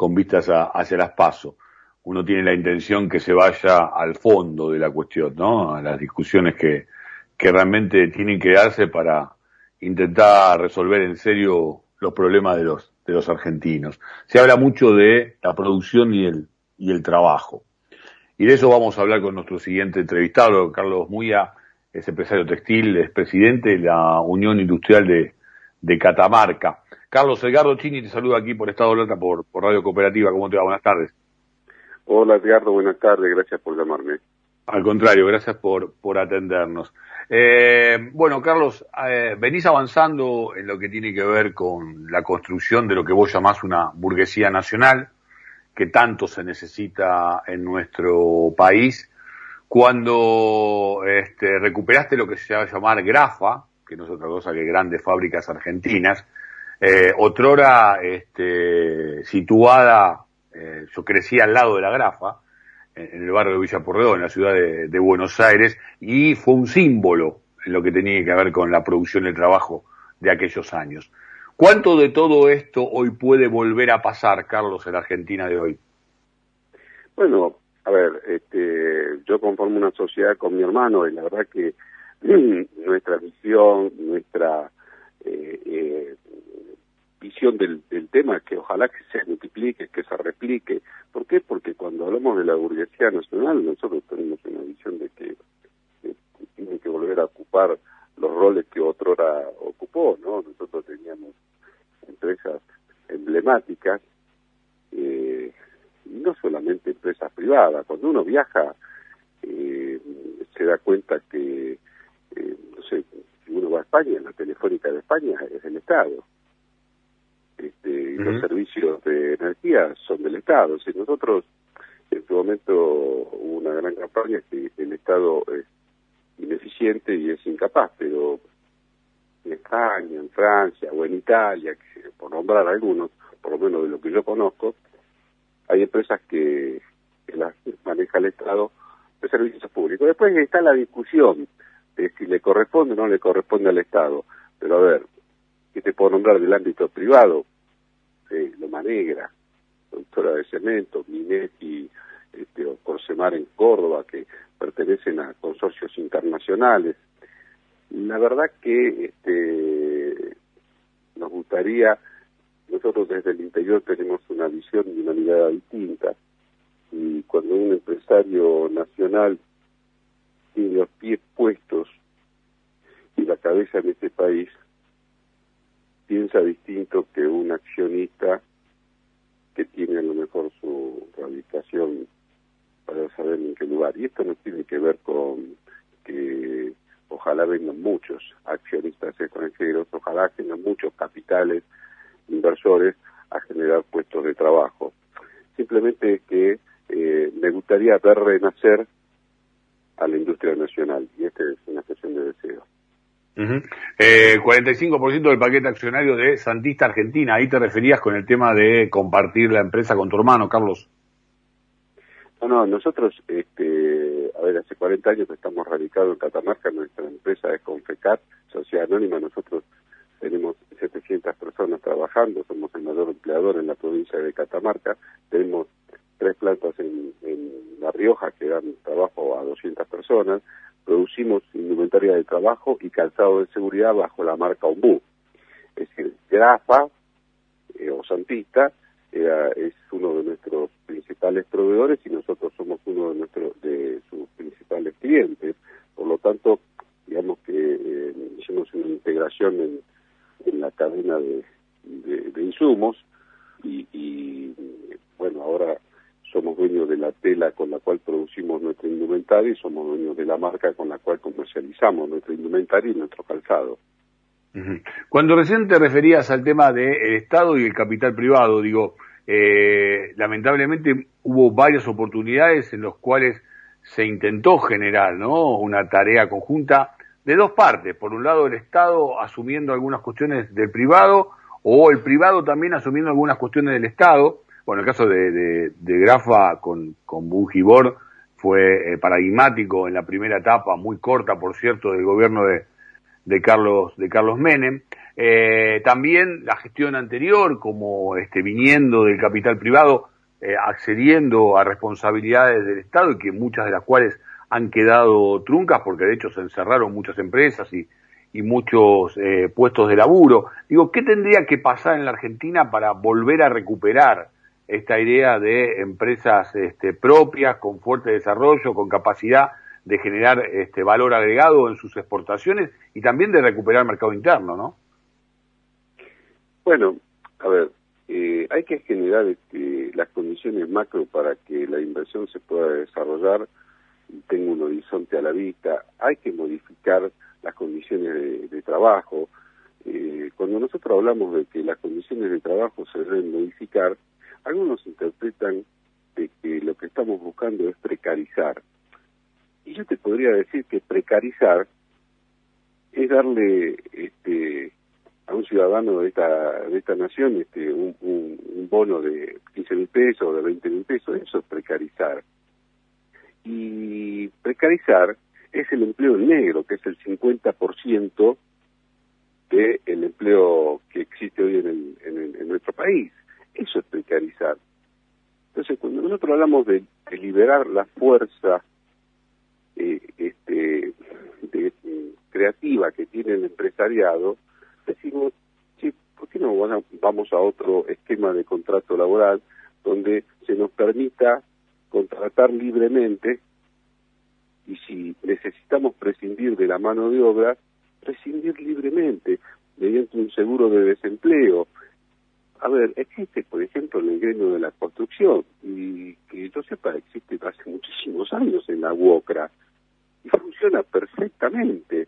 con vistas hacia las pasos. Uno tiene la intención que se vaya al fondo de la cuestión, ¿no? A las discusiones que, que realmente tienen que darse para intentar resolver en serio los problemas de los, de los argentinos. Se habla mucho de la producción y el, y el trabajo. Y de eso vamos a hablar con nuestro siguiente entrevistado, Carlos Muya, es empresario textil, es presidente de la Unión Industrial de, de Catamarca. Carlos Edgardo Chini te saluda aquí por Estado por, por Radio Cooperativa. ¿Cómo te va? Buenas tardes. Hola Edgardo, buenas tardes, gracias por llamarme. Al contrario, gracias por, por atendernos. Eh, bueno, Carlos, eh, venís avanzando en lo que tiene que ver con la construcción de lo que vos llamás una burguesía nacional, que tanto se necesita en nuestro país. Cuando este, recuperaste lo que se va a llamar Grafa, que no es otra cosa que grandes fábricas argentinas, eh, otrora este, situada, eh, yo crecí al lado de la Grafa, en, el barrio de Villa Porredón, en la ciudad de, Buenos Aires, y fue un símbolo en lo que tenía que ver con la producción y trabajo de aquellos años. ¿Cuánto de todo esto hoy puede volver a pasar, Carlos, en la Argentina de hoy? Bueno, a ver, este, yo conformo una sociedad con mi hermano y la verdad que nuestra visión, nuestra eh, eh, visión del, del, tema, que ojalá que se multiplique, que se replique. ¿Por qué? Porque cuando hablamos de la burguesía nacional, nosotros tenemos una visión de que, tiene que volver a ocupar los roles que otrora ocupó, ¿no? Nosotros teníamos empresas emblemáticas, eh, y no solamente empresas privadas. Cuando uno viaja, eh, se da cuenta que va a España, la telefónica de España es del Estado. Este, y los servicios de energía son del Estado. Si nosotros, en este momento, hubo una gran campaña que el Estado es ineficiente y es incapaz, pero en España, en Francia o en Italia, por nombrar algunos, por lo menos de lo que yo conozco, hay empresas que, que las maneja el Estado de servicios públicos. Después está la discusión si le corresponde o no le corresponde al Estado. Pero a ver, ¿qué te puedo nombrar del ámbito privado? Eh, Loma Negra, productora de cemento, Minetti, este, o Corsemar en Córdoba, que pertenecen a consorcios internacionales. La verdad que este, nos gustaría, nosotros desde el interior tenemos una visión y una mirada distinta, y cuando un empresario nacional tiene los pies puestos y la cabeza en este país, piensa distinto que un accionista que tiene a lo mejor su radicación para saber en qué lugar. Y esto no tiene que ver con que ojalá vengan muchos accionistas extranjeros, ojalá vengan muchos capitales, inversores a generar puestos de trabajo. Simplemente que eh, me gustaría ver renacer a la industria nacional y esta es una cuestión de deseo. eh, 45% del paquete accionario de Santista Argentina, ahí te referías con el tema de compartir la empresa con tu hermano, Carlos. No, no, nosotros, este, a ver, hace 40 años que estamos radicados en Catamarca, nuestra empresa es Confecat, Sociedad Anónima, nosotros tenemos 700 personas trabajando, somos el mayor empleador en la provincia de Catamarca, tenemos tres plantas en, La Rioja que dan trabajo a 200 personas, producimos indumentaria de trabajo y calzado de seguridad bajo la marca Ombu. Es decir, Grafa eh, o Santista es uno de nuestros principales proveedores y nosotros somos uno de nuestros de sus principales clientes. Por lo tanto, digamos que eh, hicimos una integración en, la cadena de, de, de insumos y, y bueno, ahora dueños de la tela con la cual producimos nuestra indumentaria y somos dueños de la marca con la cual comercializamos nuestra indumentaria y nuestro calzado. Cuando recién te referías al tema del Estado y el capital privado, digo, eh, lamentablemente hubo varias oportunidades en las cuales se intentó generar ¿no? una tarea conjunta de dos partes. Por un lado, el Estado asumiendo algunas cuestiones del privado o el privado también asumiendo algunas cuestiones del Estado bueno, el caso de, Grafa con, con Bungibor fue eh, paradigmático en la primera etapa, muy corta, por cierto, del gobierno de, Carlos, de Carlos Menem. Eh, también la gestión anterior, como este, viniendo del capital privado, eh, accediendo a responsabilidades del Estado y que muchas de las cuales han quedado truncas porque de hecho se encerraron muchas empresas y, muchos puestos de laburo. Digo, ¿qué tendría que pasar en la Argentina para volver a recuperar esta idea de empresas este, propias, con fuerte desarrollo, con capacidad de generar este, valor agregado en sus exportaciones y también de recuperar el mercado interno, ¿no? Bueno, a ver, eh, hay que generar este, las condiciones macro para que la inversión se pueda desarrollar y tenga un horizonte a la vista. Hay que modificar las condiciones de, trabajo. Eh, cuando nosotros hablamos de que las condiciones de trabajo se deben modificar, algunos interpretan de que lo que estamos buscando es precarizar. Y yo te podría decir que precarizar es darle este, a un ciudadano de esta, de esta nación este, un, un, bono de 15 mil pesos o de 20 mil pesos, eso es precarizar. Y precarizar es el empleo negro, que es el 50% del el empleo que existe hoy en, en, nuestro país. Eso es precarizar. Entonces, cuando nosotros hablamos de, liberar la fuerza eh, este, de, creativa que tiene el empresariado, decimos, sí, ¿por qué no vamos a otro esquema de contrato laboral donde se nos permita contratar libremente y si necesitamos prescindir de la mano de obra, prescindir libremente mediante un seguro de desempleo. A ver, existe, por ejemplo, el gremio de la construcción, y que yo sepa, existe hace muchísimos años en la UOCRA, y funciona perfectamente.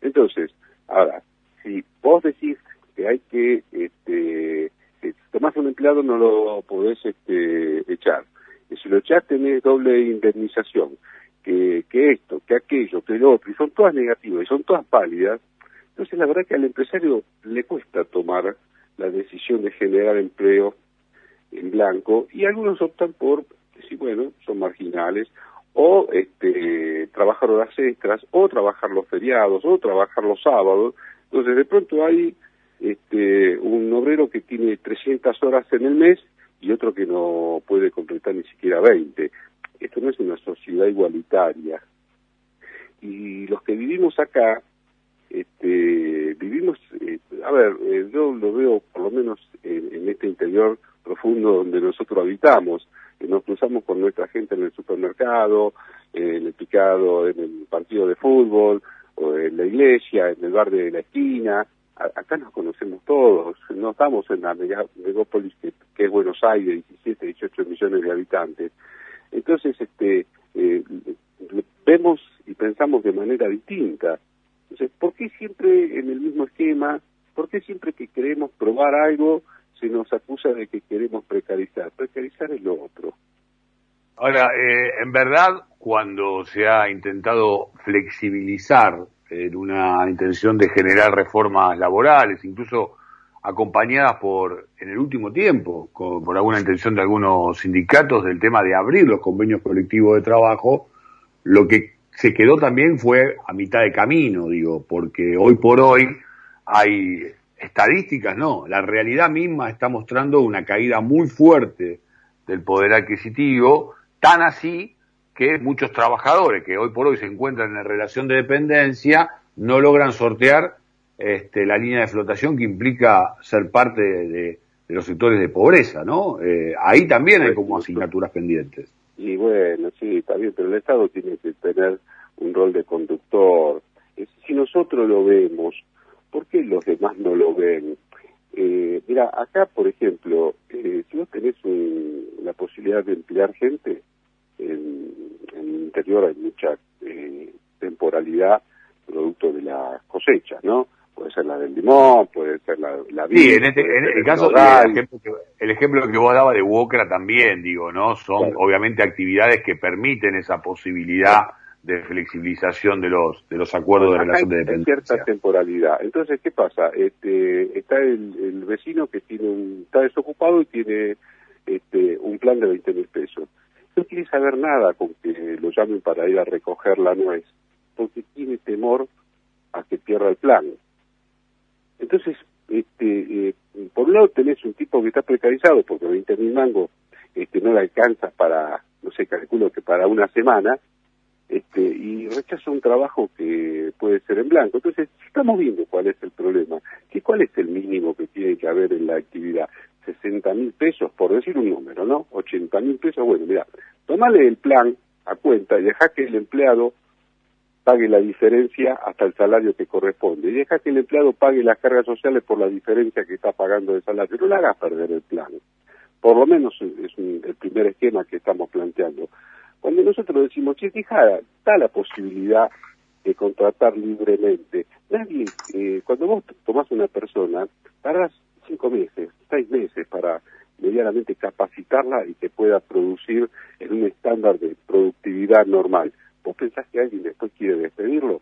Entonces, ahora, si vos decís que hay que, este, si tomás un empleado no lo podés este, echar, y si lo echás tenés doble indemnización, que, que esto, que aquello, que lo otro, y son todas negativas y son todas pálidas, entonces la verdad que al empresario le cuesta tomar la decisión de generar empleo en blanco y algunos optan por decir, bueno, son marginales o este, trabajar horas extras o trabajar los feriados o trabajar los sábados entonces, de pronto hay este, un obrero que tiene 300 horas en el mes y otro que no puede completar ni siquiera 20. Esto no es una sociedad igualitaria. Y los que vivimos acá, este, vivimos, eh, a ver, eh, yo lo veo por lo menos en, este interior profundo donde nosotros habitamos, nos cruzamos con nuestra gente en el supermercado, en el picado, en el partido de fútbol, o en la iglesia, en el bar de la esquina. acá nos conocemos todos, no estamos en la megópolis que, es Buenos Aires, 17, 18 millones de habitantes. Entonces, este, eh, vemos y pensamos de manera distinta. ¿Por qué siempre en el mismo esquema? ¿Por qué siempre que queremos probar algo se nos acusa de que queremos precarizar? Precarizar es lo otro. Ahora, eh, en verdad, cuando se ha intentado flexibilizar en una intención de generar reformas laborales, incluso acompañadas por, en el último tiempo, por alguna intención de algunos sindicatos del tema de abrir los convenios colectivos de trabajo, lo que se quedó también fue a mitad de camino, digo, porque hoy por hoy hay estadísticas, no, la realidad misma está mostrando una caída muy fuerte del poder adquisitivo, Tan así que muchos trabajadores que hoy por hoy se encuentran en relación de dependencia no logran sortear este, la línea de flotación que implica ser parte de, los sectores de pobreza, ¿no? Eh, ahí también hay como asignaturas pendientes. Y bueno, sí, está bien, pero el Estado tiene que tener un rol de conductor. Si nosotros lo vemos, ¿por qué los demás no lo ven? Eh, mira, acá, por ejemplo, eh, si vos tenés la posibilidad de emplear gente, en, el interior hay mucha eh, temporalidad producto de las cosechas, ¿no? Puede ser la del limón, puede ser la, la Sí, en este, en este caso, el ejemplo, que, el ejemplo, que, vos daba de Wokra también, digo, ¿no? Son obviamente actividades que permiten esa posibilidad de flexibilización de los de los acuerdos de relación de dependencia. Cierta temporalidad. Entonces, ¿qué pasa? Este, está el, el vecino que tiene un, está desocupado y tiene este, un plan de 20 mil pesos no quiere saber nada con que lo llamen para ir a recoger la nuez, porque tiene temor a que pierda el plan. Entonces, este, eh, por un lado tenés un tipo que está precarizado porque 20 mil mangos este, no le alcanza para, no sé, calculo que para una semana, este, y rechaza un trabajo que puede ser en blanco. Entonces, estamos viendo cuál es el problema, que cuál es el mínimo que tiene que haber en la actividad. 60 mil pesos, por decir un número, ¿no? 80 mil pesos, bueno, mira, tomale el plan a cuenta y deja que el empleado pague la diferencia hasta el salario que corresponde. Y deja que el empleado pague las cargas sociales por la diferencia que está pagando de salario. No le hagas perder el plan. Por lo menos es el primer esquema que estamos planteando. Cuando nosotros decimos, che, fijada, está la posibilidad de contratar libremente. Nadie, eh, cuando vos tomás una persona, tardás cinco meses, seis meses para medianamente capacitarla y que pueda producir en un estándar de productividad normal. ¿Vos pensás que alguien después quiere despedirlo?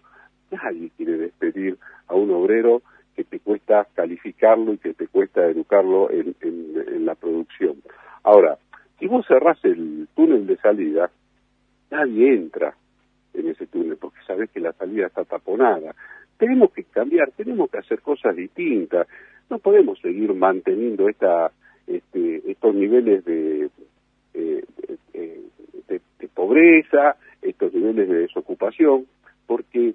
Nadie quiere despedir a un obrero que te cuesta calificarlo y que te cuesta educarlo en, en la producción. Ahora, si vos cerrás el túnel de salida, nadie entra en ese túnel porque sabes que la salida está taponada. Tenemos que cambiar, tenemos que hacer cosas distintas. No podemos seguir manteniendo esta, este, estos niveles de, eh, de, pobreza, estos niveles de desocupación, porque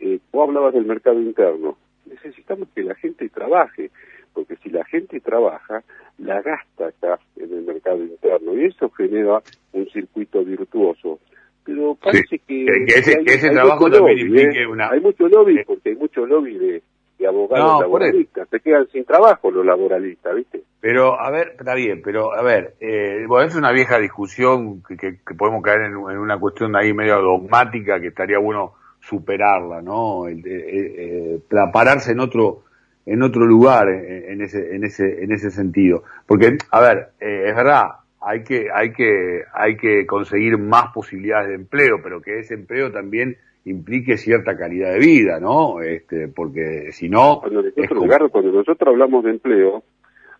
eh, vos hablabas del mercado interno. Necesitamos que la gente trabaje, porque si la gente trabaja, la gasta acá en el mercado interno y eso genera un circuito virtuoso. Pero parece que, ese, trabajo también implique ¿eh? una... Hay mucho lobby, porque hay mucho lobby de, abogados laboralistas. Se quedan sin trabajo los laboralistas, ¿viste? Pero, a ver, está bien, pero, a ver, eh, bueno, es una vieja discusión que, que, podemos caer en, una cuestión ahí medio dogmática que estaría bueno superarla, ¿no? eh, pararse en otro en otro lugar en, ese en ese en ese sentido porque a ver eh, es verdad hay que hay que hay que conseguir más posibilidades de empleo pero que ese empleo también implique cierta calidad de vida no este porque si no cuando nosotros, cuando nosotros hablamos de empleo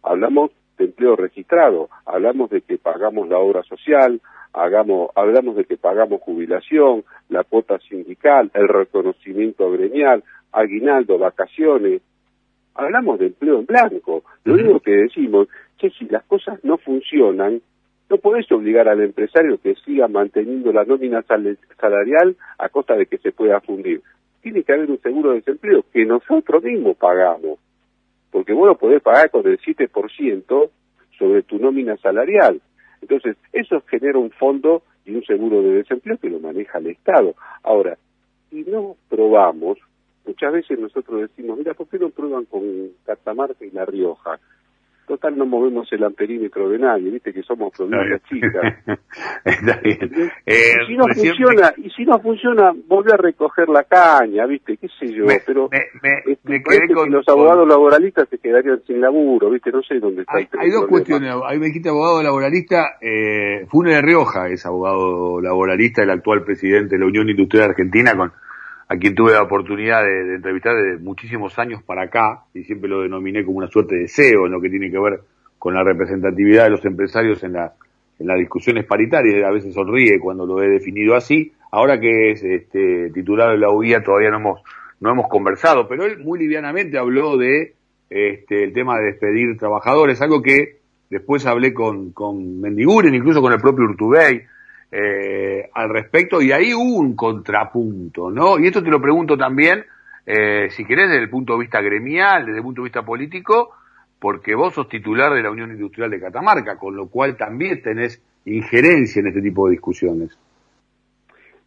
hablamos de empleo registrado hablamos de que pagamos la obra social hagamos hablamos de que pagamos jubilación la cuota sindical el reconocimiento gremial aguinaldo vacaciones. Hablamos de empleo en blanco. Lo único que decimos que si las cosas no funcionan, no podés obligar al empresario que siga manteniendo la nómina salarial a costa de que se pueda fundir. Tiene que haber un seguro de desempleo que nosotros mismos pagamos, porque vos lo podés pagar con el 7% sobre tu nómina salarial. Entonces, eso genera un fondo y un seguro de desempleo que lo maneja el Estado. Ahora, si no probamos, Muchas veces nosotros decimos, mira, ¿por qué no prueban con Catamarca y La Rioja? Total, no movemos el amperímetro de nadie, viste que somos provincias chicas. Está bien. y si no funciona, y si no funciona, volver a recoger la caña, viste, qué sé yo, pero me, este, quedé con, los abogados laboralistas se quedarían sin laburo, viste, no sé dónde está. Hay, hay dos cuestiones, ahí me dijiste abogado laboralista, eh, Fune de Rioja es abogado laboralista, el actual presidente de la Unión Industrial Argentina, con a quien tuve la oportunidad de, entrevistar de muchísimos años para acá, y siempre lo denominé como una suerte de CEO en lo que tiene que ver con la representatividad de los empresarios en, la, en las discusiones paritarias, a veces sonríe cuando lo he definido así, ahora que es este, titular de la UIA todavía no hemos, no hemos conversado, pero él muy livianamente habló de este, el tema de despedir trabajadores, algo que después hablé con, con Mendiguren, incluso con el propio Urtubey, eh, al respecto y ahí hubo un contrapunto, ¿no? Y esto te lo pregunto también, eh, si querés, desde el punto de vista gremial, desde el punto de vista político, porque vos sos titular de la Unión Industrial de Catamarca, con lo cual también tenés injerencia en este tipo de discusiones.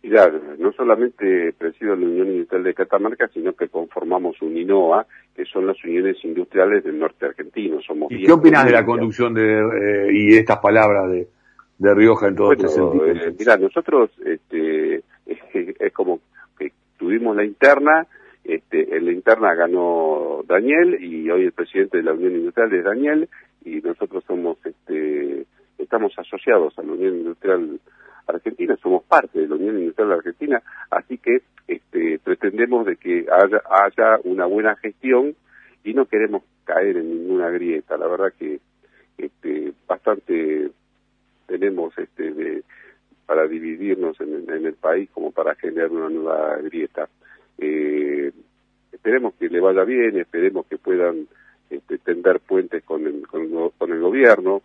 Ya, no solamente presido la Unión Industrial de Catamarca, sino que conformamos un INOA, que son las uniones industriales del norte argentino. Somos ¿Y qué opinas de la conducción de, eh, y estas palabras de, de Rioja en todo este sentido. Eh, mira, nosotros este, es, como que tuvimos la interna, este, en la interna ganó Daniel y hoy el presidente de la Unión Industrial es Daniel y nosotros somos, este, estamos asociados a la Unión Industrial Argentina, somos parte de la Unión Industrial Argentina, así que este, pretendemos de que haya, haya una buena gestión y no queremos caer en ninguna grieta. La verdad que este, bastante tenemos este de, para dividirnos en, el país como para generar una nueva grieta. Eh, esperemos que le vaya bien, esperemos que puedan este, tender puentes con el, con, el gobierno.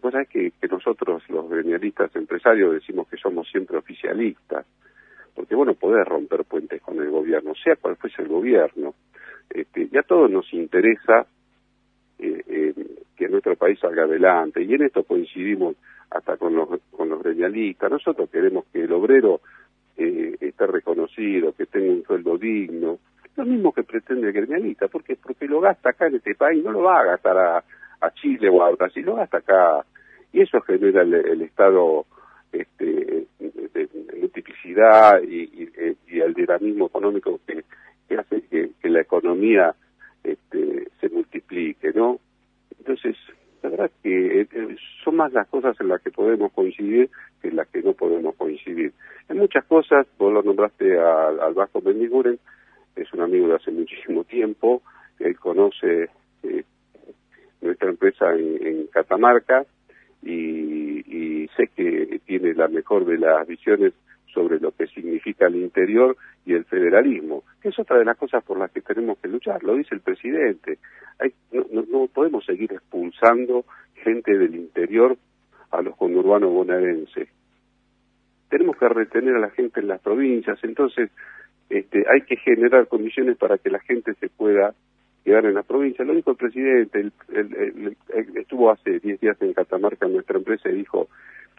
Pues sabés que, que nosotros, los gremialistas empresarios, decimos que somos siempre oficialistas, porque bueno, poder romper puentes con el gobierno, sea cual fuese el gobierno. Este, ya todo nos interesa eh, eh, que nuestro país salga adelante, y en esto coincidimos hasta con los, con los gremialistas. Nosotros queremos que el obrero eh, esté reconocido, que tenga un sueldo digno, lo mismo que pretende el gremialista, porque porque lo gasta acá en este país, no lo va a gastar a, Chile o a Brasil, lo gasta acá. Y eso genera el, estado este, de, multiplicidad y, el dinamismo económico que, hace que, la economía este, se multiplique, ¿no? Entonces, verdad que eh, eh, son más las cosas en las que podemos coincidir que en las que no podemos coincidir. En muchas cosas, vos lo nombraste al, Vasco Bendiguren, es un amigo de hace muchísimo tiempo, él conoce eh, nuestra empresa en, Catamarca y, y, sé que tiene la mejor de las visiones sobre lo que significa el interior y el federalismo, que es otra de las cosas por las que tenemos que luchar, lo dice el presidente. Seguir expulsando gente del interior a los conurbanos bonaerenses. Tenemos que retener a la gente en las provincias, entonces este, hay que generar condiciones para que la gente se pueda quedar en la provincia. Lo dijo el presidente, estuvo hace 10 días en Catamarca en nuestra empresa y dijo,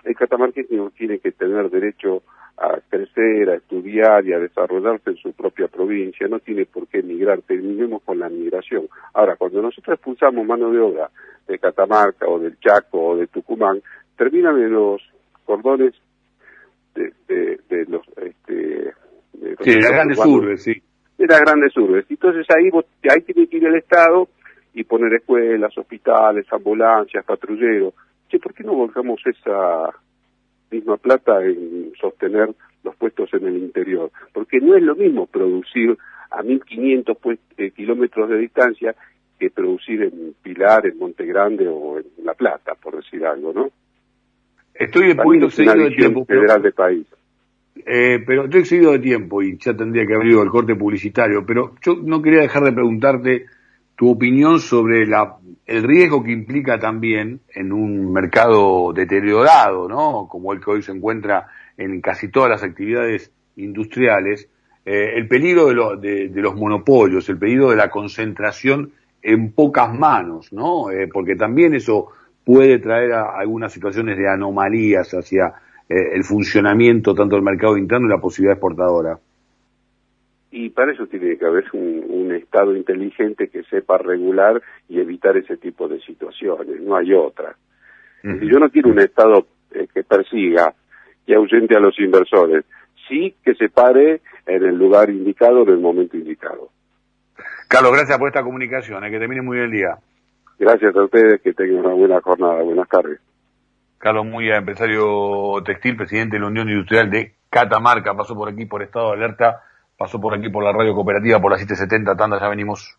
el catamarqueño tiene que tener derecho a crecer, a estudiar y a desarrollarse en su propia provincia, no tiene por qué emigrar, terminemos con la migración. Ahora, cuando nosotros expulsamos mano de obra de Catamarca o del Chaco o de Tucumán, terminan en los cordones de, de los este, sí, de las grandes urbes, sí. De las grandes urbes. Entonces ahí, ahí tiene que ir el Estado y poner escuelas, hospitales, ambulancias, patrulleros. Che, ¿por qué no volcamos esa misma plata en sostener los puestos en el interior? Porque no es lo mismo producir a 1.500 pues, eh, kilómetros de distancia que producir en Pilar, en Monte Grande o en La Plata, por decir algo, ¿no? Estoy un poquito seguido de tiempo. Federal de país. Eh, pero estoy seguido de tiempo y ya tendría que haber ido el corte publicitario, pero yo no quería dejar de preguntarte tu opinión sobre la, el riesgo que implica también en un mercado deteriorado, ¿no? Como el que hoy se encuentra en casi todas las actividades industriales, eh, el peligro de, los monopolios, el peligro de la concentración en pocas manos, ¿no? Eh, porque también eso puede traer a algunas situaciones de anomalías hacia eh, el funcionamiento tanto del mercado interno y la posibilidad exportadora. Y para eso tiene que haber un, Estado inteligente que sepa regular y evitar ese tipo de situaciones, no hay otra. Yo no quiero un Estado eh, que persiga y ahuyente a los inversores, sí que se pare en el lugar indicado, en el momento indicado. Carlos, gracias por esta comunicación, eh, que termine muy bien el día. Gracias a ustedes, que tengan una buena jornada, buenas tardes. Carlos Muya, empresario textil, presidente de la Unión Industrial de Catamarca, pasó por aquí por estado de alerta, pasó por aquí por la radio cooperativa por la 770, tanda, ya venimos.